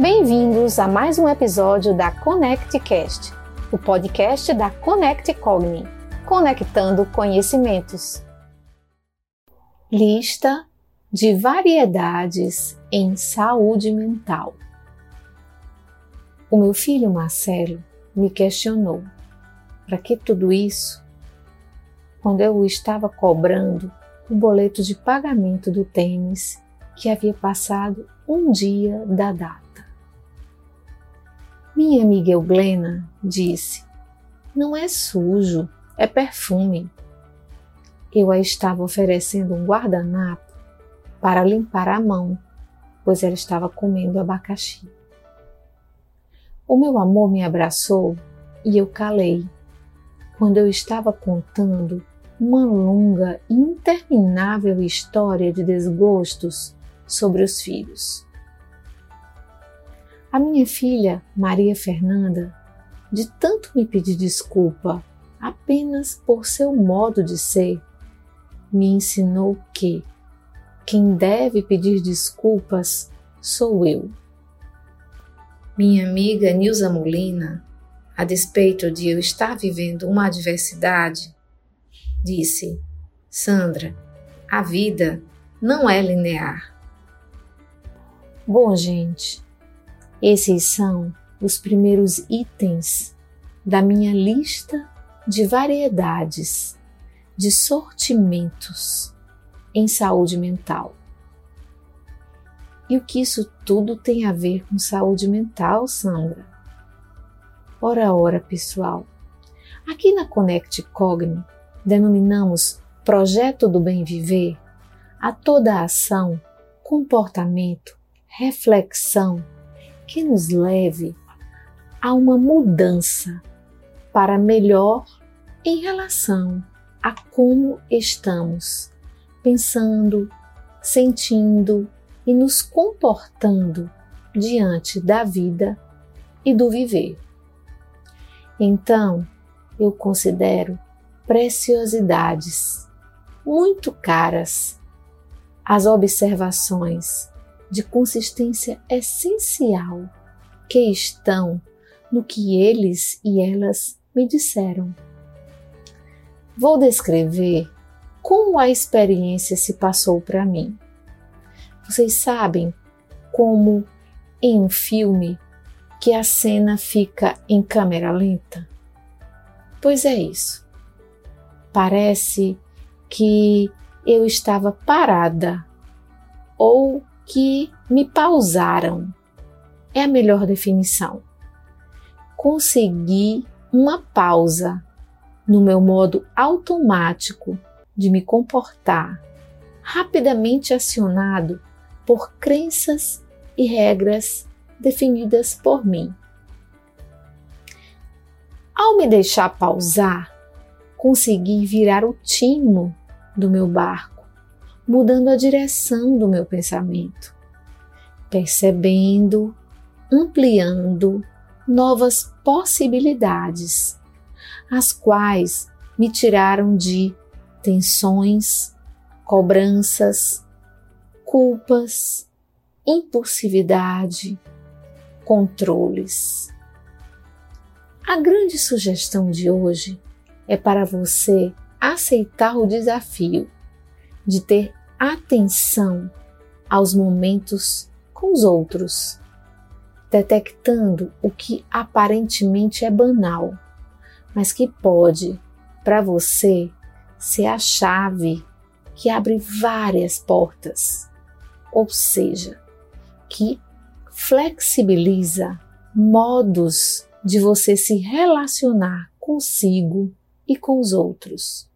Bem-vindos a mais um episódio da ConnectCast, o podcast da Connect Cogni, conectando conhecimentos. Lista de variedades em saúde mental. O meu filho Marcelo me questionou: para que tudo isso? Quando eu estava cobrando o boleto de pagamento do tênis que havia passado um dia da data. Minha amiga Euglena disse: Não é sujo, é perfume. Eu a estava oferecendo um guardanapo para limpar a mão, pois ela estava comendo abacaxi. O meu amor me abraçou e eu calei quando eu estava contando uma longa interminável história de desgostos sobre os filhos. A minha filha, Maria Fernanda, de tanto me pedir desculpa apenas por seu modo de ser, me ensinou que quem deve pedir desculpas sou eu. Minha amiga Nilza Molina, a despeito de eu estar vivendo uma adversidade, disse: Sandra, a vida não é linear. Bom, gente, esses são os primeiros itens da minha lista de variedades, de sortimentos em saúde mental. E o que isso tudo tem a ver com saúde mental, Sandra? Ora, ora, pessoal. Aqui na Connect Cogni denominamos projeto do bem viver a toda ação, comportamento, reflexão que nos leve a uma mudança para melhor em relação a como estamos pensando, sentindo e nos comportando diante da vida e do viver. Então, eu considero preciosidades muito caras as observações de consistência essencial que estão no que eles e elas me disseram. Vou descrever como a experiência se passou para mim. Vocês sabem como em um filme que a cena fica em câmera lenta? Pois é isso. Parece que eu estava parada ou que me pausaram. É a melhor definição. Consegui uma pausa no meu modo automático de me comportar, rapidamente acionado por crenças e regras definidas por mim. Ao me deixar pausar, consegui virar o timo do meu barco mudando a direção do meu pensamento, percebendo, ampliando novas possibilidades, as quais me tiraram de tensões, cobranças, culpas, impulsividade, controles. A grande sugestão de hoje é para você aceitar o desafio de ter atenção aos momentos com os outros, detectando o que aparentemente é banal, mas que pode, para você, ser a chave que abre várias portas, ou seja, que flexibiliza modos de você se relacionar consigo e com os outros.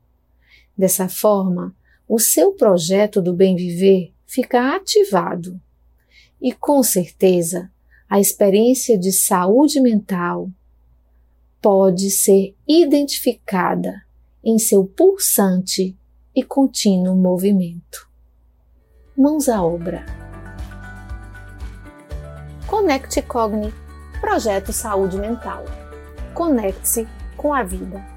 Dessa forma, o seu projeto do bem viver fica ativado. E com certeza, a experiência de saúde mental pode ser identificada em seu pulsante e contínuo movimento. Mãos à obra. Conecte Cogni, projeto Saúde Mental. Conecte-se com a vida.